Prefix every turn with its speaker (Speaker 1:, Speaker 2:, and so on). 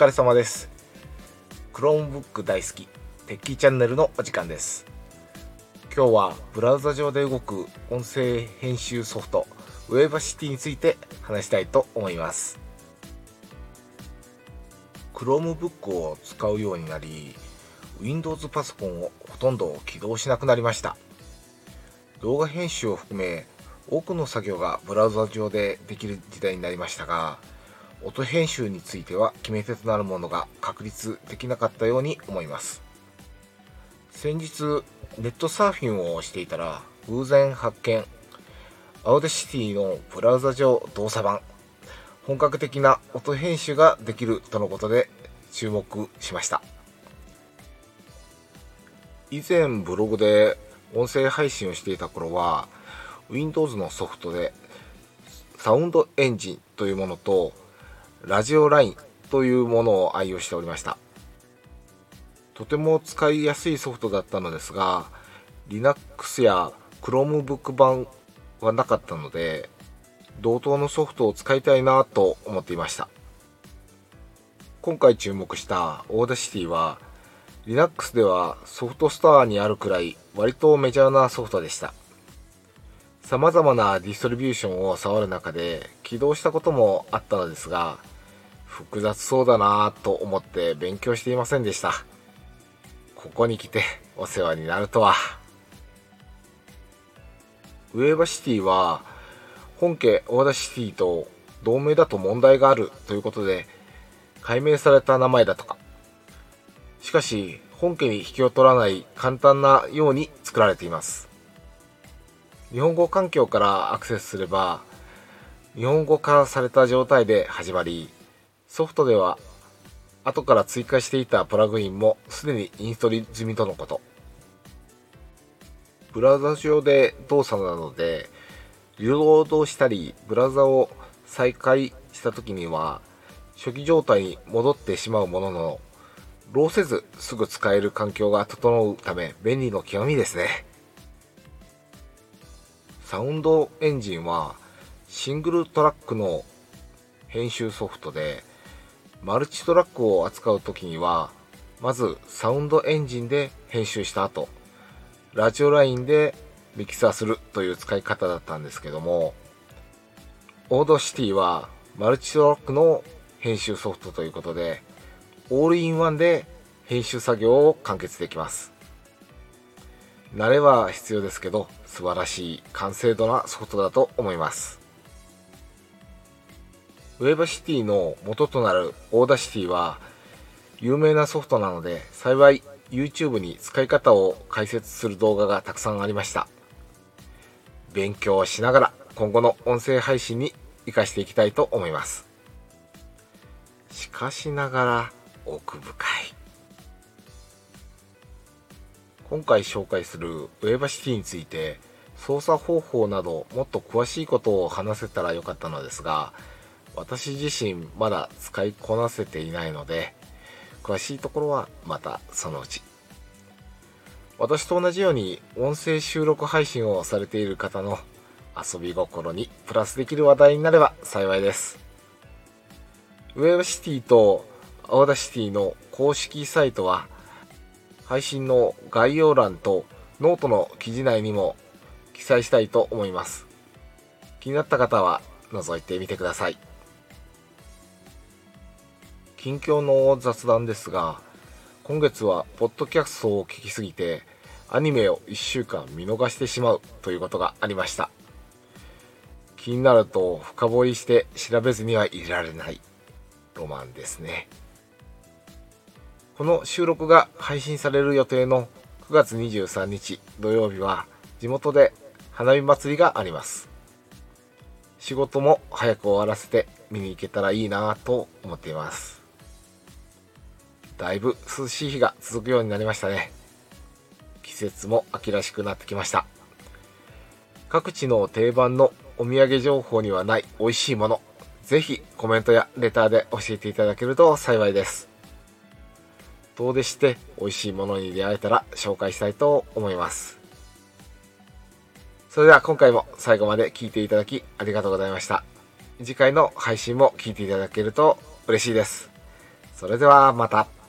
Speaker 1: 疲れ様です。Chromebook 大好きテッキーチャンネルのお時間です。今日はブラウザ上で動く音声編集ソフトウェーバシティについて話したいと思います。Chromebook を使うようになり Windows パソコンをほとんど起動しなくなりました。動画編集を含め多くの作業がブラウザ上でできる時代になりましたが音編集については決め手となるものが確立できなかったように思います。先日ネットサーフィンをしていたら偶然発見。アウデシティのブラウザ上動作版。本格的な音編集ができるとのことで注目しました。以前ブログで音声配信をしていた頃は Windows のソフトで SoundEngine というものと RadioLine というものを愛用しておりました。とても使いやすいソフトだったのですが Linux や Chromebook 版はなかったので同等のソフトを使いたいなと思っていました。今回注目した Audacity は Linux ではソフトストアにあるくらい割とメジャーなソフトでした。様々なディストリビューションを触る中で起動したこともあったのですが複雑そうだなぁと思って勉強していませんでした。ここに来てお世話になるとは。 Wavacityは本家 Audacityと同名だと問題があるということで改名された名前だとか。しかし本家に引けを取らない簡単なように作られています。日本語環境からアクセスすれば日本語化された状態で始まりソフトでは後から追加していたプラグインもすでにインストール済みとのこと。ブラウザ上で動作なのでリロードしたりブラウザを再開した時には初期状態に戻ってしまうもののローせずすぐ使える環境が整うため便利の極みですね。SoundEngineはシングルトラックの編集ソフトでマルチトラックを扱う時にはまず SoundEngineで編集した後 RadioLineでミキサーするという使い方だったんですけども Audacityはマルチトラックの編集ソフトということでオールインワンで編集作業を完結できます。慣れは必要ですけど素晴らしい完成度なソフトだと思います。 Wavacityの元となる Audacityは有名なソフトなので幸い YouTube に使い方を解説する動画がたくさんありました。勉強しながら今後の音声配信に活かしていきたいと思います。しかしながら奥深い。今回紹介するウェーバシティについて操作方法などもっと詳しいことを話せたらよかったのですが私自身まだ使いこなせていないので詳しいところはまたそのうち。私と同じように音声収録配信をされている方の遊び心にプラスできる話題になれば幸いです。Wavacityと Audacityの公式サイトは配信の概要欄とノートの記事内にも記載したいと思います。気になった方は覗いてみてください。近況の雑談ですが今月はポッドキャストを聞きすぎてアニメを1週間見逃してしまうということがありました。気になると深掘りして調べずにはいられないロマンですね。この収録が配信される予定の9月23日土曜日は地元で花火祭りがあります。仕事も早く終わらせて見に行けたらいいなと思っています。だいぶ涼しい日が続くようになりましたね。季節も秋らしくなってきました。各地の定番のお土産情報にはない美味しいものぜひコメントやレターで教えていただけると幸いです。遠出して美味しいものに出会えたら紹介したいと思います。それでは今回も最後まで聴いていただきありがとうございました。次回の配信も聴いていただけると嬉しいです。それではまた。